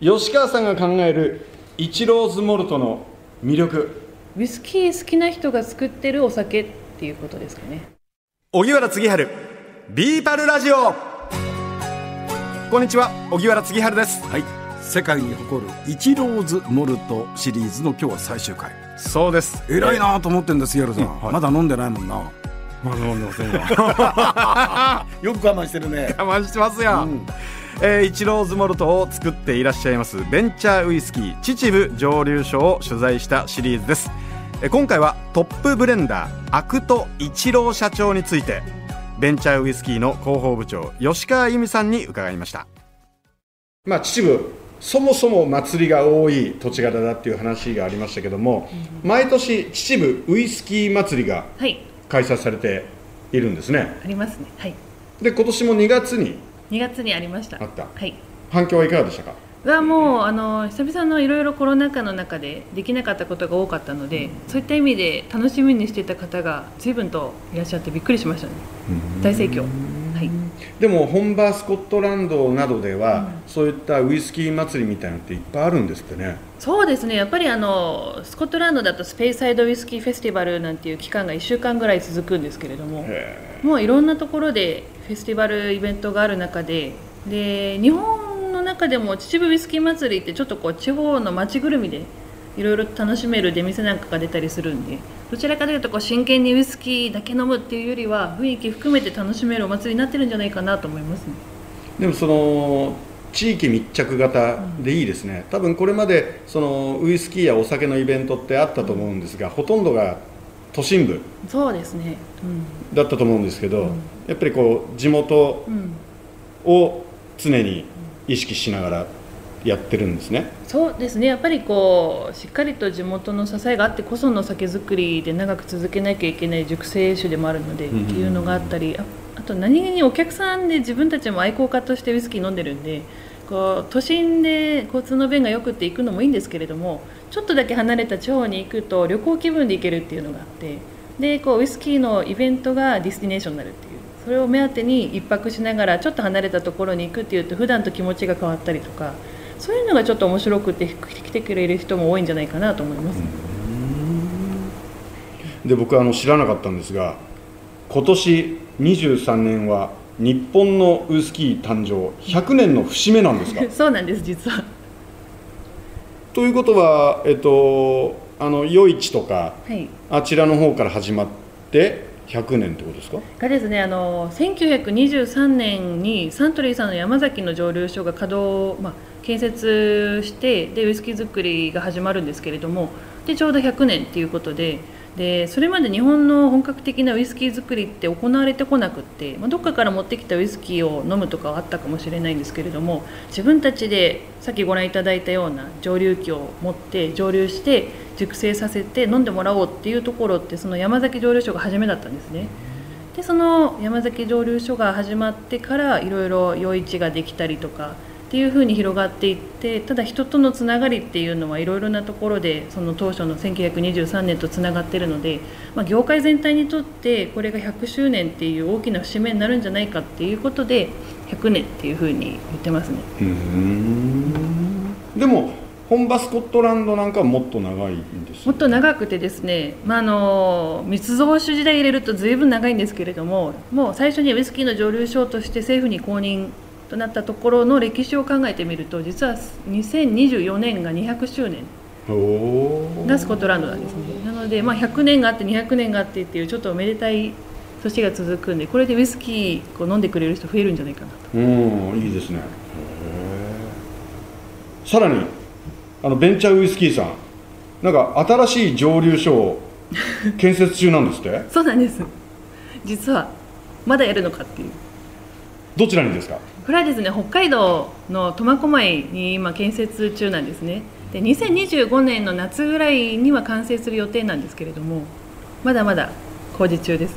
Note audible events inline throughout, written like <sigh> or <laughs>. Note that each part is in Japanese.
吉川さんが考えるイチローズモルトの魅力。ウイスキー好きな人が作ってるお酒っていうことですかね。荻原次春ビーパルラジオ。こんにちは荻原次春です。はい。世界に誇るイチローズモルトシリーズの今日は最終回。そうです。偉いなと思ってんですヤルさん、はい。まだ飲んでないもんな。まだ飲んでませんよ <laughs> <laughs> よく我慢してるね。我慢してますよ、うんえーイチローズモルトを作っていらっしゃいますベンチャーウイスキー秩父蒸留所を取材したシリーズです。えー今回はトップブレンダーアクトイチロー社長についてベンチャーウイスキーの広報部長吉川由美さんに伺いました。まあ秩父そもそも祭りが多い土地柄だっていう話がありましたけども、毎年秩父ウイスキー祭りがはい。開催されているんですね。ありますね。はい。で今年も2月に2月にありました。あった。はい。反響はいかがでしたか？はもうあの久々のいろいろコロナ禍の中でできなかったことが多かったので、そういった意味で楽しみにしていた方が随分といらっしゃってびっくりしましたね。大盛況。はい。でも本場スコットランドなどでは、そういったウイスキー祭りみたいなのっていっぱいあるんですってね。そうですね。やっぱりあのスコットランドだとスペイサイドウイスキーフェスティバルなんていう期間が1週間ぐらい続くんですけれどもへもういろんなところでフェスティバルイベントがある中でで日本の中でも秩父ウイスキー祭りってちょっとこう地方の街ぐるみでいろいろ楽しめる出店なんかが出たりするんでどちらかというとこう真剣にウイスキーだけ飲むっていうよりは雰囲気含めて楽しめるお祭りになってるんじゃないかなと思いますね。でもその地域密着型でいいですね、多分これまでそのウイスキーやお酒のイベントってあったと思うんですが、ほとんどが都心部そうですね。だったと思うんですけど、うんやっぱりこう地元うん。うん。を常に意識しながらやってるんですねそうですねやっぱりこうしっかりと地元の支えがあってこその酒造りで長く続けなきゃいけない熟成酒でもあるので、うんっていうのがあったりああと何気にお客さんで自分たちも愛好家としてウイスキー飲んでるんでこう都心で交通の便がよくって行くのもいいんですけれどもちょっとだけ離れた地方に行くと旅行気分で行けるっていうのがあってでこうウイスキーのイベントがディスティネーションになるっていう。それを目当てに一泊しながらちょっと離れたところに行くっていうと普段と気持ちが変わったりとかそういうのがちょっと面白くて来てくれる人も多いんじゃないかなと思います、で僕はあの知らなかったんですが今年23年は日本のウイスキー誕生。100年の節目なんですか？<laughs> そうなんです実はということはえっとあの夜市とかはい。あちらの方から始まって100年ってことですか？がですねあの1923年にサントリーさんの山崎の蒸留所が稼働、まあ、建設してでウイスキー作りが始まるんですけれどもでちょうど100年っていうことででそれまで日本の本格的なウイスキー作りって行われてこなくって、まあ、どっかから持ってきたウイスキーを飲むとかはあったかもしれないんですけれども自分たちでさっきご覧いただいたような蒸留機を持って蒸留して熟成させて飲んでもらおうっていうところってその山崎蒸留所が初めだったんですね。でその山崎蒸留所が始まってからいろいろ夜市ができたりとかっていうふうに広がっていってただ人とのつながりっていうのはいろいろなところでその当初の1923年とつながってるので、まあ、業界全体にとってこれが100周年っていう大きな節目になるんじゃないかっていうことで100年っていうふうに言ってますね。でも本場スコットランドなんかはもっと長いんですもっと長くてですね、まあ、あの密造酒時代入れると随分長いんですけれどももう最初にウイスキーの蒸留所として政府に公認となったところの歴史を考えてみると実は2024年が200周年がスコットランドなんですね。なので、まあ、100年があって200年があってっていうちょっとおめでたい年が続くんでこれでウイスキーを飲んでくれる人増えるんじゃないかなと。うんいいですね。さらにあのベンチャーウイスキーさん。なんか新しい蒸留所を建設中なんですって？<laughs> そうなんです。実はまだやるのかっていうどちらにですか？これはですね北海道の苫小牧に今建設中なんですね。で2025年の夏ぐらいには完成する予定なんですけれどもまだまだ工事中です。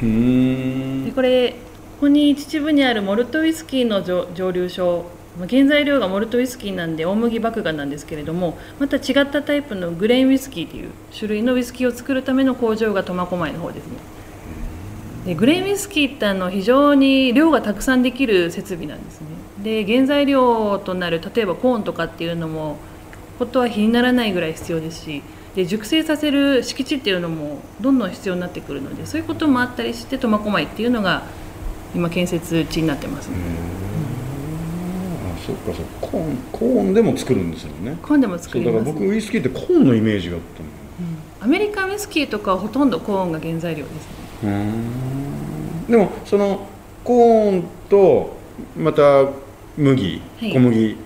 でこれここに秩父にあるモルトウイスキーの蒸蒸留所まあ原材料がモルトウイスキーなんで大麦麦芽なんですけれどもまた違ったタイプのグレーンウイスキーという種類のウイスキーを作るための工場が苫小牧の方ですねでグレーンウイスキーってあの非常に量がたくさんできる設備なんですね。で原材料となる例えばコーンとかっていうのもことは比にならないぐらい必要ですしで熟成させる敷地っていうのもどんどん必要になってくるのでそういうこともあったりして苫小牧っていうのが今建設地になってますね、あそっかそっか。コーンコーンでも作るんですよね。コーンでも作そうだから僕ウイスキーってコーンのイメージがあったの。アメリカンウイスキーとかはほとんどコーンが原材料ですねでもそのコーンとまた麦、はい。小麦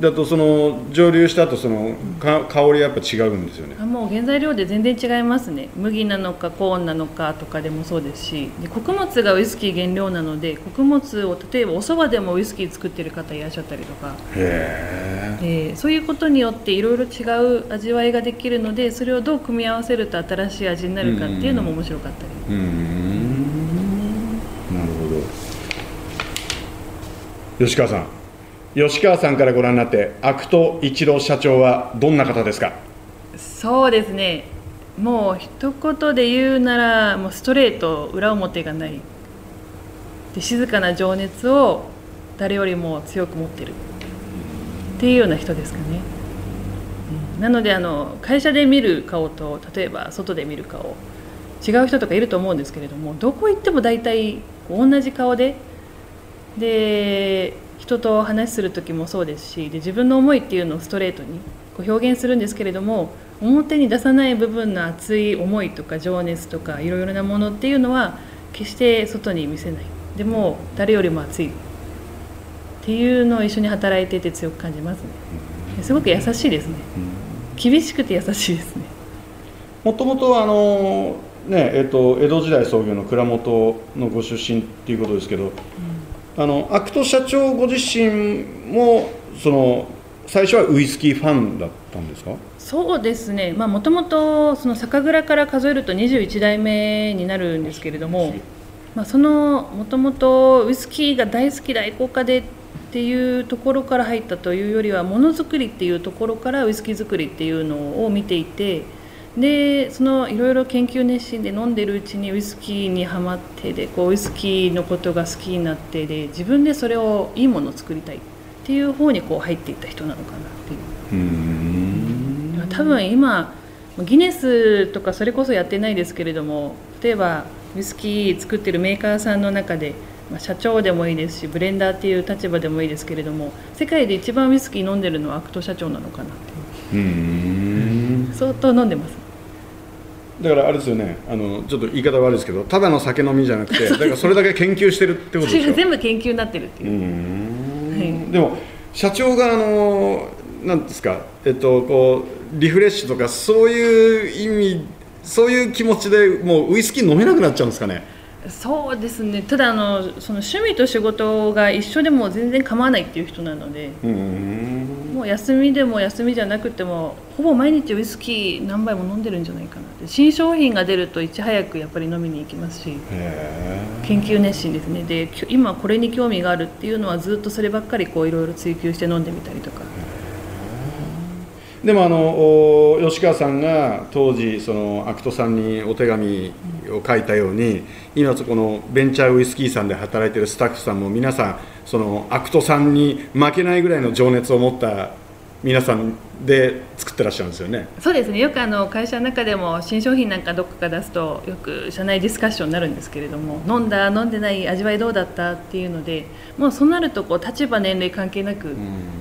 だとその蒸留した後そのか香りやっぱ違うんですよね。あもう原材料で全然違いますね。麦なのかコーンなのかとかでもそうですし。で穀物がウイスキー原料なので穀物を例えばお蕎麦でもウイスキー作ってる方いらっしゃったりとか。へでそういうことによっていろいろ違う味わいができるのでそれをどう組み合わせると新しい味になるかっていうのも面白かったり。えうん。なるほど。吉川さん吉川さんからご覧になって肥土伊知郎社長はどんな方ですか？そうですね。もう一言で言うならもうストレート裏表がない。で静かな情熱を誰よりも強く持ってる。っていうような人ですかね、なのであの会社で見る顔と例えば外で見る顔。違う人とかいると思うんですけれどもどこ行っても大体同じ顔で。で人と話する時もそうですしで自分の思いっていうのをストレートにこう表現するんですけれども表に出さない部分の熱い思いとか情熱とかいろいろなものっていうのは決して外に見せない。でも誰よりも熱い。っていうのを一緒に働いていて強く感じますね。すごく優しいですね。厳しくて優しいですね。もともとはあのねえっと江戸時代創業の蔵元のご出身っていうことですけど、あのアクト社長ご自身もその最初はウイスキーファンだったんですか？そうですね。もともとその酒蔵から数えると21代目になるんですけれども、まあ、そのもともとウイスキーが大好きで愛好家でっていうところから入ったというよりはものづくりっていうところからウイスキー作りっていうのを見ていてでそのいろいろ研究熱心で飲んでるうちにウイスキーにはまってでこうウイスキーのことが好きになってで自分でそれをいいものを作りたいっていう方にこう入っていった人なのかなっていう。うん。多分今ギネスとかそれこそやってないですけれども例えばウイスキー作ってるメーカーさんの中で、まあ、社長でもいいですしブレンダーっていう立場でもいいですけれども世界で一番ウイスキー飲んでるのはアクト社長なのかなっていう。うん。相当飲んでますだからあれですよねあのちょっと言い方悪いですけどただの酒飲みじゃなくてだからそれだけ研究してるってことでしょ？が全部研究になってるっていう。う、ん。はい。でも社長があのなんですかえっとこうリフレッシュとかそういう意味そういう気持ちでもうウイスキー飲めなくなっちゃうんですかね？そうですね。ただあのその趣味と仕事が一緒でも全然構わないっていう人なのでうんもう休みでも休みじゃなくてもほぼ毎日ウイスキー何杯も飲んでるんじゃないかなって。新商品が出るといち早くやっぱり飲みに行きますしへ研究熱心ですね。で今これに興味があるっていうのはずっとそればっかりこういろいろ追求して飲んでみたりとか。でもあのお吉川さんが当時そのアクトさんにお手紙を書いたように今そこのベンチャーウイスキーさんで働いてるスタッフさんも皆さんそのアクトさんに負けないぐらいの情熱を持った皆さんで作ってらっしゃるんですよね。そうですね。よくあの会社の中でも新商品なんかどこか出すとよく社内ディスカッションになるんですけれども飲んだ飲んでない味わいどうだったっていうのでもうそうなるとこう立場年齢関係なく、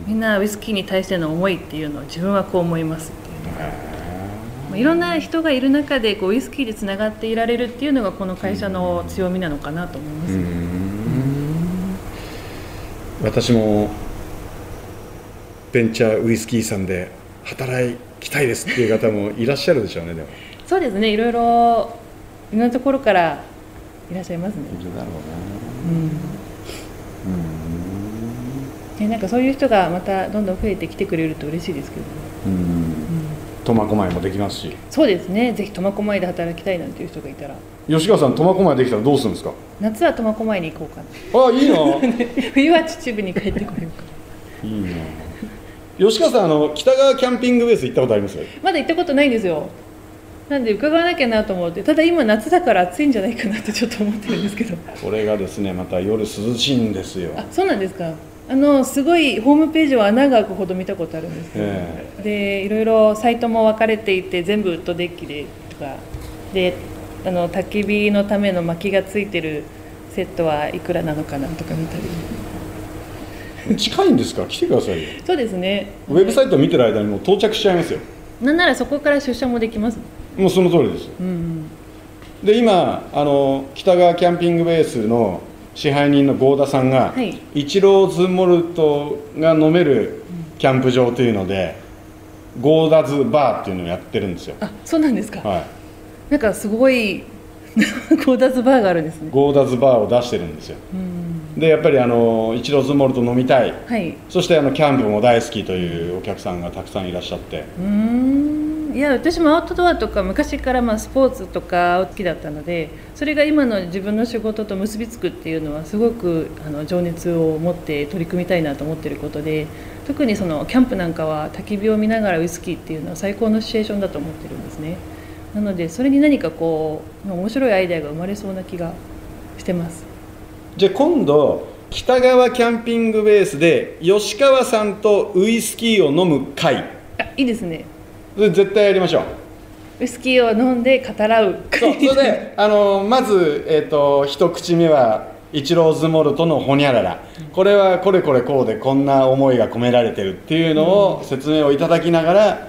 みんなウイスキーに対しての思いっていうのを自分はこう思いますっていうまあいろんな人がいる中でこうウイスキーでつながっていられるっていうのがこの会社の強みなのかなと思います、私もベンチャーウイスキーさんで働きたいですっていう方もいらっしゃるでしょうねでも。そうですねいろいろいろんなところからいらっしゃいますね、だろうんでなんかそういう人がまたどんどん増えてきてくれると嬉しいですけどね。うん。苫小牧もできますし。そうですねぜひ苫小牧で働きたいなんていう人がいたら吉川さん苫小牧できたらどうするんですか？夏は苫小牧に行こうかな <laughs> あいいな。<laughs> 冬は秩父に帰ってこようかいいな。吉川さんあの北川キャンピングベース行ったことあります？まだ行ったことないんですよなんで伺わなきゃなと思ってただ今夏だから暑いんじゃないかなってちょっと思ってるんですけどこれがですねまた夜涼しいんですよあそうなんですかあのすごいホームページは穴が開くほど見たことあるんですけど、えでいろいろサイトも分かれていて全部ウッドデッキでとかであの焚き火のための薪がついてるセットはいくらなのかなとか見たり。近いんですか？ら来てくださいよ。そうですね。ウェブサイトを見てる間にもう到着しちゃいますよ。なんならそこから出社もできます。もうその通りです。うんうん。で今あの北川キャンピングベースの支配人の合田さんが、はい。イチローズモルトが飲めるキャンプ場というので、ゴーダズバーっていうのをやってるんですよ、あそうなんですか、はい、なんかすごい <laughs> ゴーダズバーがあるんですね。ゴーダズバーを出してるんですよ。うん。でやっぱりあのイチローズモルト飲みたい。はい。そしてあのキャンプも大好きというお客さんがたくさんいらっしゃって。うーんいや私もアウトドアとか昔からまあスポーツとか好きだったのでそれが今の自分の仕事と結びつくっていうのはすごくあの情熱を持って取り組みたいなと思ってることで特にそのキャンプなんかは焚き火を見ながらウイスキーっていうのは最高のシチュエーションだと思ってるんですね。なのでそれに何かこう面白いアイデアが生まれそうな気がしてます。じゃあ今度北川キャンピングベースで吉川さんとウイスキーを飲む会。あいいですね絶対やりましょう。ウイスキーを飲んで語らう。そうそれであのまず、えー、と一口目はイチローズモルトのホニャララ。これはこれこれこうでこんな思いが込められてるっていうのを説明をいただきながら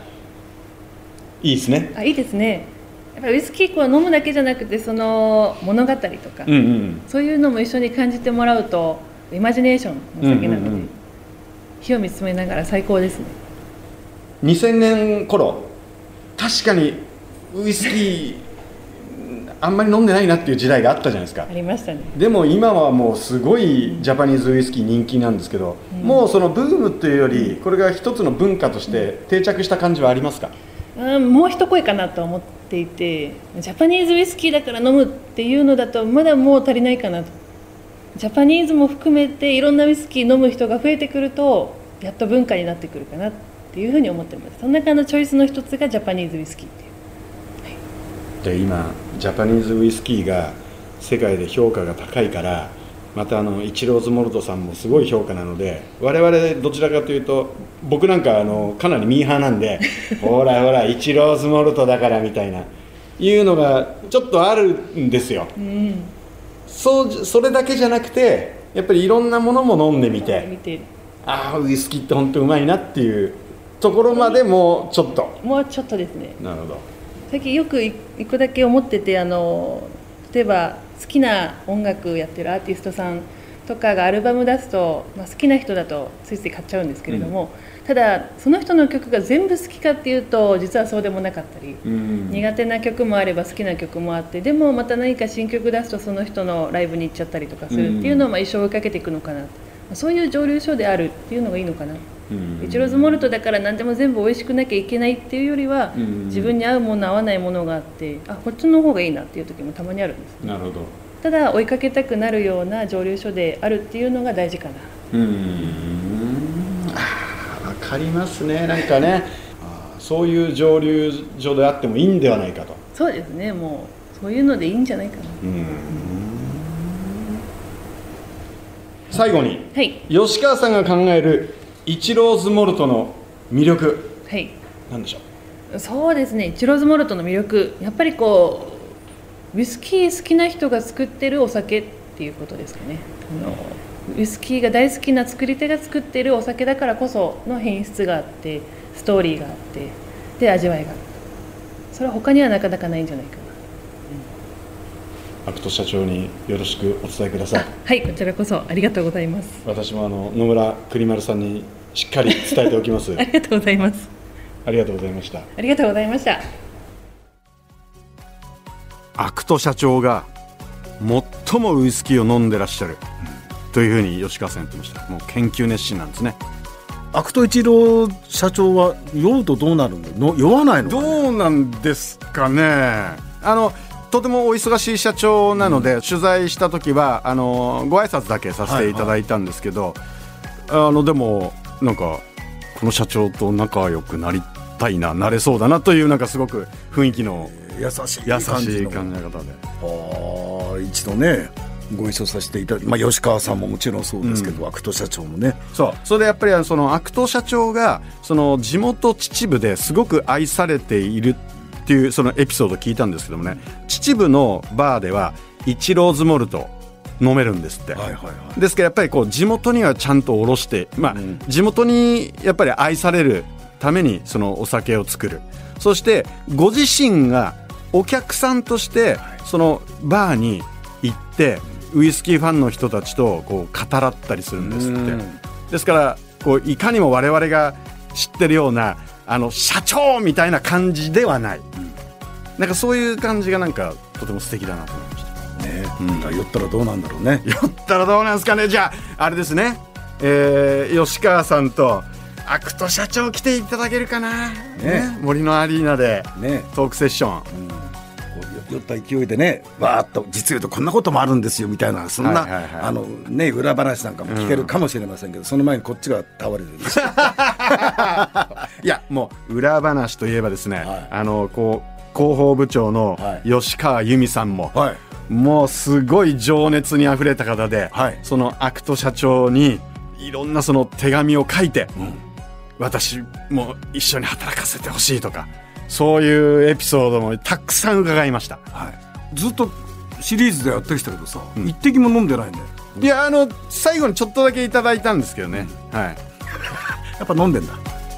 いいですね。あいいですね。やっぱりウイスキーを飲むだけじゃなくてその物語とか、うんうんそういうのも一緒に感じてもらうとイマジネーションの先なので、うんうんうん。火を見つめながら最高ですね2000年頃確かにウイスキーあんまり飲んでないなっていう時代があったじゃないですか。ありましたね。でも今はもうすごいジャパニーズウイスキー人気なんですけど、うん。もうそのブームというよりこれが一つの文化として定着した感じはありますか、うんもう一声かなと思っていてジャパニーズウイスキーだから飲むっていうのだとまだもう足りないかなと。ジャパニーズも含めていろんなウイスキー飲む人が増えてくるとやっと文化になってくるかな。っていうふうに思ってます。その中のチョイスの一つがジャパニーズウイスキーっていう。で今ジャパニーズウイスキーが世界で評価が高いからまたあのイチローズモルトさんもすごい評価なので我々どちらかというと僕なんかあのかなりミーハーなんで <laughs> ほらほらイチローズモルトだからみたいないうのがちょっとあるんですよ。うん。そうじそれだけじゃなくてやっぱりいろんなものも飲んでみてああウイスキーって本当うまいなっていうところまでもちょっと。もうちょっとですね。なるほど。最近よく一個だけ思っててあの例えば好きな音楽やってるアーティストさんとかがアルバム出すと、まあ、好きな人だとついつい買っちゃうんですけれども、ただその人の曲が全部好きかっていうと実はそうでもなかったり、うん。苦手な曲もあれば好きな曲もあってでもまた何か新曲出すとその人のライブに行っちゃったりとかするっていうのをまあ一生追いかけていくのかな、まあそういう蒸留所であるっていうのがいいのかな。うん。イチローズモルトだから何でも全部美味しくなきゃいけないっていうよりは、うん。自分に合うもの合わないものがあってあこっちの方がいいなっていう時もたまにあるんです。なるほど。ただ追いかけたくなるような蒸留所であるっていうのが大事かな。うーん。あーわかりますね。なんかね。そういう蒸留所であってもいいんではないかと。そうですね。もうそういうのでいいんじゃないかな。うん。最後にはい。吉川さんが考えるイチローズモルトの魅力はい。なんでしょう？そうですね。イチローズモルトの魅力。やっぱりこうウイスキー好きな人が作ってるお酒っていうことですかね。あのウイスキーが大好きな作り手が作ってるお酒だからこその品質があってストーリーがあってで味わいがそれは他にはなかなかないんじゃないかなアクト社長によろしくお伝えください。はいこちらこそありがとうございます。私もあの野村栗丸さんにしっかり伝えておきます。<laughs> ありがとうございます。ありがとうございました。ありがとうございました。アクト社長が最もウイスキーを飲んでらっしゃる、というふうに吉川さん言ってました。もう研究熱心なんですね。肥土伊知郎社長は酔うとどうなるのの？酔わないのかね？どうなんですかね。あのとてもお忙しい社長なので、取材した時はあのご挨拶だけさせていただいたんですけど、あのでもなんかこの社長と仲良くなりたいななれそうだなというなんかすごく雰囲気の優しい優感じで。ああ一度ねご一緒させていただいて、まあ、吉川さんももちろんそうですけど、アクト社長もね。そう。それでやっぱりそのアクト社長がその地元秩父ですごく愛されているっていうそのエピソードを聞いたんですけどもね秩父のバーではイチローズモルト飲めるんですって、はいはいはい。ですからやっぱりこう地元にはちゃんとおろして、まあ地元にやっぱり愛されるためにそのお酒を作る。そしてご自身がお客さんとしてそのバーに行ってウイスキーファンの人たちとこう語らったりするんですって。ですからこういかにも我々が知ってるようなあの社長みたいな感じではない、なんかそういう感じがなんかとても素敵だなと思いました。ね、だから酔ったらどうなんだろうね。酔ったらどうなんですかね。じゃああれですね、えー吉川さんとアクト社長来ていただけるかな、ね。森のアリーナでね。トークセッション、こう酔った勢いでねわーっと実言うとこんなこともあるんですよみたいなそんな、はいはいはい。あのね裏話なんかも聞けるかもしれませんけど、その前にこっちが倒れるんですよ。<laughs> いやもう裏話といえばですね、はい。あのこう広報部長のはい。吉川由美さんも、はい。もうすごい情熱にあふれた方で、はい。そのアクト社長にいろんなその手紙を書いて、ん。私も一緒に働かせてほしいとかそういうエピソードもたくさん伺いました。はい、ずっとシリーズでやってきたけどさ、一滴も飲んでないんだよいやあの最後にちょっとだけいただいたんですけどね、はい。<laughs> やっぱ飲んでんだ。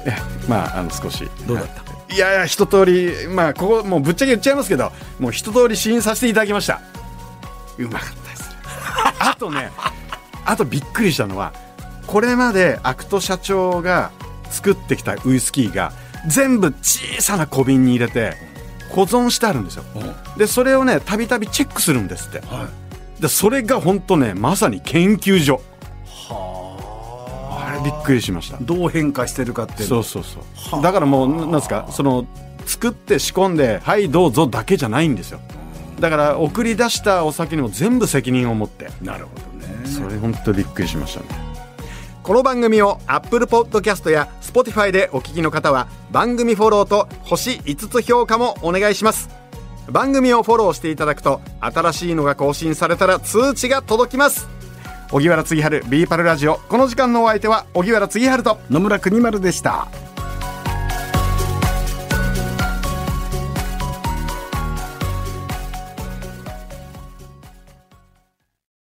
えまああの少し。どうだった？はいいやいや一通りまあここもうぶっちゃけ言っちゃいますけどもう一通り試飲させていただきました。うまかったです。<laughs> あとねあとびっくりしたのはこれまでアクト社長が作ってきたウイスキーが全部小さな小瓶に入れて保存してあるんですよ。でそれをねたびたびチェックするんですって。はい。でそれが本当ねまさに研究所びっくりしました。どう変化してるかってそうそうそう。だからもうななんですかその作って仕込んではいどうぞだけじゃないんですよ。だから送り出したお酒にも全部責任を持って。なるほどね。それ本当びっくりしましたね。この番組を Apple Podcast や Spotify でお聞きの方は番組フォローと星5つ評価もお願いします。番組をフォローしていただくと新しいのが更新されたら通知が届きます荻原次春ビーパルラジオ。この時間のお相手は荻原次春と野村国丸でした。